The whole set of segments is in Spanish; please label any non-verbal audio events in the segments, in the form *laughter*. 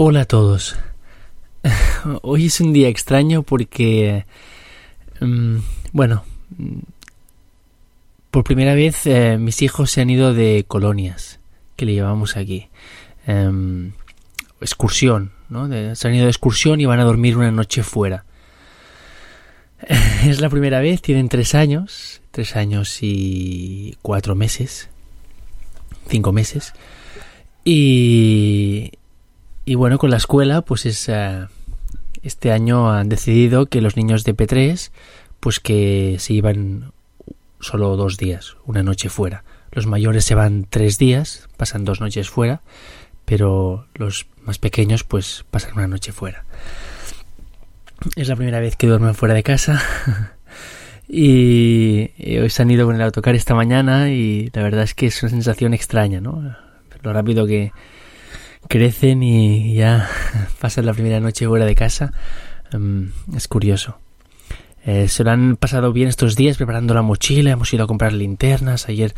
Hola a todos. *laughs* Hoy es un día extraño porque, mm, bueno, mm, por primera vez eh, mis hijos se han ido de colonias, que le llevamos aquí. Em, excursión, ¿no? se han ido de excursión y van a dormir una noche fuera. *laughs* Es la primera vez, tienen tres años, tres años y cuatro meses, cinco meses. Y, y bueno, con la escuela, pues es, eh, este año han decidido que los niños de P3, pues que se iban solo dos días, una noche fuera. Los mayores se van tres días, pasan dos noches fuera, pero los más pequeños pues pasan una noche fuera. Es la primera vez que duermen fuera de casa. *laughs* y, hoy se han ido con el autocar esta mañana y la verdad es que es una sensación extraña, ¿no? Lo rápido que, crecen y ya *laughs* pasan la primera noche fuera de casa. Em, es curioso. Eh, se lo han pasado bien estos días preparando la mochila, hemos ido a comprar linternas, ayer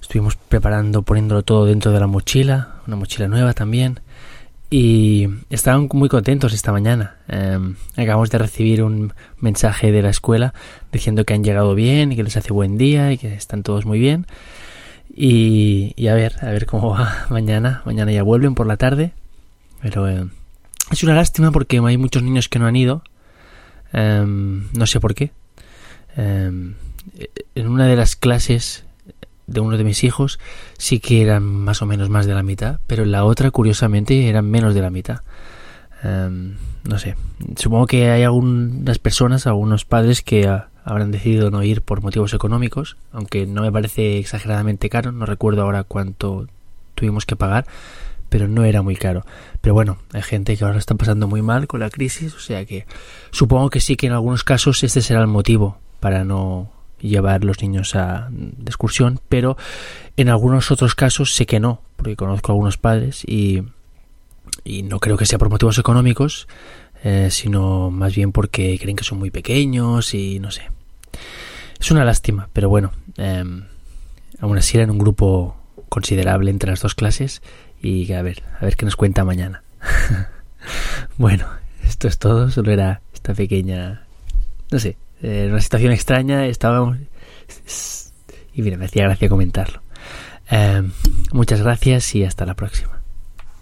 estuvimos preparando, poniéndolo todo dentro de la mochila, una mochila nueva también, y estaban muy contentos esta mañana. Em, acabamos de recibir un mensaje de la escuela diciendo que han llegado bien y que les hace buen día y que están todos muy bien. Y, a ver, a ver cómo va *laughs* mañana. Mañana ya vuelven por la tarde. Pero eh, es una lástima porque hay muchos niños que no han ido. Em, no sé por qué. Em, en una de las clases de uno de mis hijos sí que eran más o menos más de la mitad, pero en la otra, curiosamente, eran menos de la mitad. Em, no sé. Supongo que hay algunas personas, algunos padres que habrán decidido no ir por motivos económicos, aunque no me parece exageradamente caro, no recuerdo ahora cuánto tuvimos que pagar, pero no era muy caro. Pero bueno, hay gente que ahora está pasando muy mal con la crisis, o sea que supongo que sí que en algunos casos este será el motivo para no llevar los niños a de excursión, pero en algunos otros casos sé que no, porque conozco a algunos padres y, y no creo que sea por motivos económicos, eh, sino más bien porque creen que son muy pequeños y no sé. Es una lástima, pero bueno, eh, aún así eran un grupo considerable entre las dos clases y a ver, a ver qué nos cuenta mañana. *laughs* bueno, esto es todo, solo era esta pequeña, no sé, eh, una situación extraña, estábamos y mira, me hacía gracia comentarlo. Eh, muchas gracias y hasta la próxima.